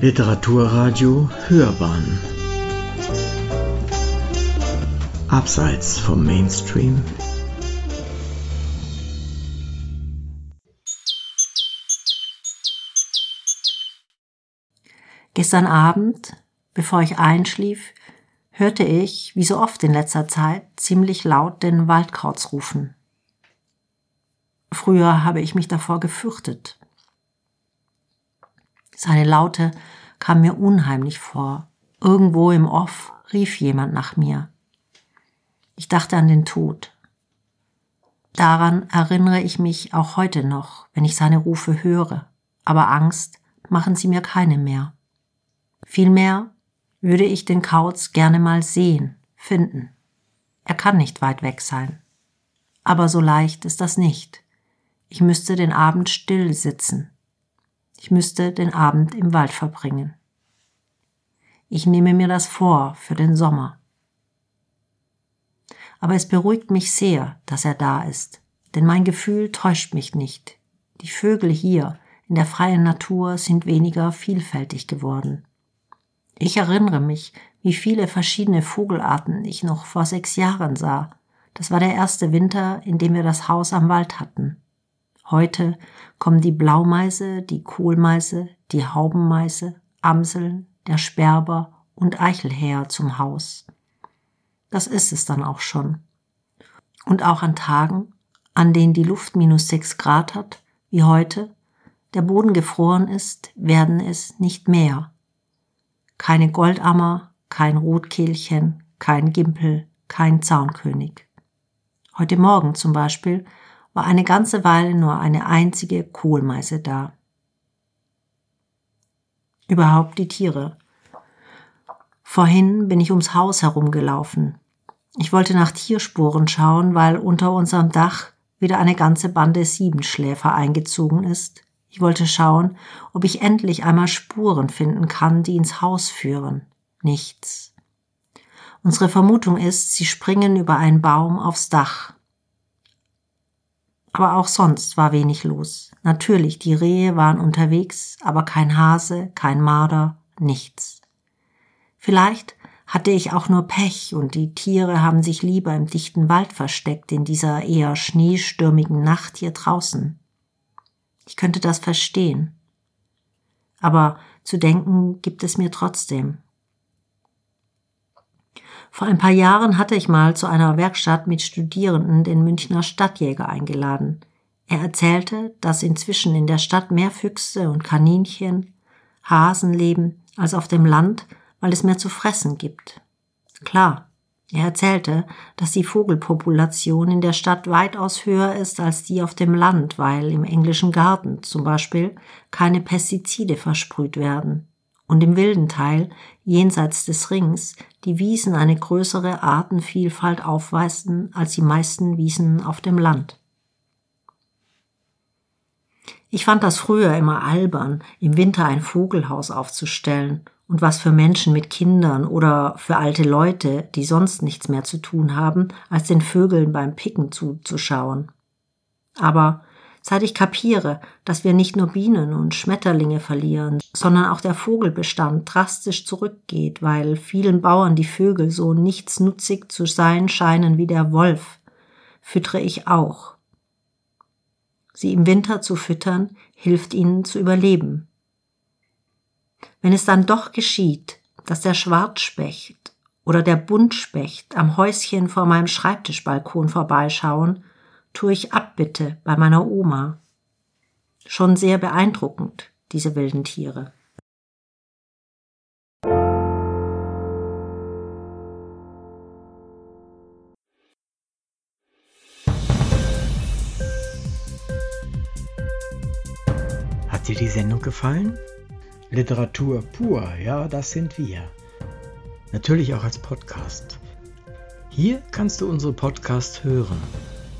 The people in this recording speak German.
Literaturradio Hörbahn Abseits vom Mainstream Gestern Abend, bevor ich einschlief, hörte ich, wie so oft in letzter Zeit, ziemlich laut den Waldkauz rufen. Früher habe ich mich davor gefürchtet. Seine Laute kam mir unheimlich vor. Irgendwo im Off rief jemand nach mir. Ich dachte an den Tod. Daran erinnere ich mich auch heute noch, wenn ich seine Rufe höre, aber Angst machen sie mir keine mehr. Vielmehr würde ich den Kauz gerne mal sehen, finden. Er kann nicht weit weg sein. Aber so leicht ist das nicht. Ich müsste den Abend still sitzen, ich müsste den Abend im Wald verbringen. Ich nehme mir das vor für den Sommer. Aber es beruhigt mich sehr, dass er da ist, denn mein Gefühl täuscht mich nicht. Die Vögel hier in der freien Natur sind weniger vielfältig geworden. Ich erinnere mich, wie viele verschiedene Vogelarten ich noch vor sechs Jahren sah. Das war der erste Winter, in dem wir das Haus am Wald hatten. Heute kommen die Blaumeise, die Kohlmeise, die Haubenmeise, Amseln, der Sperber und Eichelhäher zum Haus. Das ist es dann auch schon. Und auch an Tagen, an denen die Luft minus sechs Grad hat, wie heute, der Boden gefroren ist, werden es nicht mehr. Keine Goldammer, kein Rotkehlchen, kein Gimpel, kein Zaunkönig. Heute Morgen zum Beispiel war eine ganze Weile nur eine einzige Kohlmeise da. Überhaupt die Tiere. Vorhin bin ich ums Haus herumgelaufen. Ich wollte nach Tierspuren schauen, weil unter unserem Dach wieder eine ganze Bande Siebenschläfer eingezogen ist. Ich wollte schauen, ob ich endlich einmal Spuren finden kann, die ins Haus führen. Nichts. Unsere Vermutung ist, sie springen über einen Baum aufs Dach aber auch sonst war wenig los. Natürlich, die Rehe waren unterwegs, aber kein Hase, kein Marder, nichts. Vielleicht hatte ich auch nur Pech und die Tiere haben sich lieber im dichten Wald versteckt in dieser eher schneestürmigen Nacht hier draußen. Ich könnte das verstehen. Aber zu denken gibt es mir trotzdem. Vor ein paar Jahren hatte ich mal zu einer Werkstatt mit Studierenden den Münchner Stadtjäger eingeladen. Er erzählte, dass inzwischen in der Stadt mehr Füchse und Kaninchen, Hasen leben als auf dem Land, weil es mehr zu fressen gibt. Klar, er erzählte, dass die Vogelpopulation in der Stadt weitaus höher ist als die auf dem Land, weil im englischen Garten zum Beispiel keine Pestizide versprüht werden und im wilden Teil, jenseits des Rings, die Wiesen eine größere Artenvielfalt aufweisten als die meisten Wiesen auf dem Land. Ich fand das früher immer albern, im Winter ein Vogelhaus aufzustellen und was für Menschen mit Kindern oder für alte Leute, die sonst nichts mehr zu tun haben, als den Vögeln beim Picken zuzuschauen. Aber seit ich kapiere, dass wir nicht nur Bienen und Schmetterlinge verlieren, sondern auch der Vogelbestand drastisch zurückgeht, weil vielen Bauern die Vögel so nichtsnutzig zu sein scheinen wie der Wolf, füttere ich auch. Sie im Winter zu füttern, hilft ihnen zu überleben. Wenn es dann doch geschieht, dass der Schwarzspecht oder der Buntspecht am Häuschen vor meinem Schreibtischbalkon vorbeischauen, tue ich Abbitte bei meiner Oma. Schon sehr beeindruckend, diese wilden Tiere. Hat dir die Sendung gefallen? Literatur pur, ja, das sind wir. Natürlich auch als Podcast. Hier kannst du unsere Podcasts hören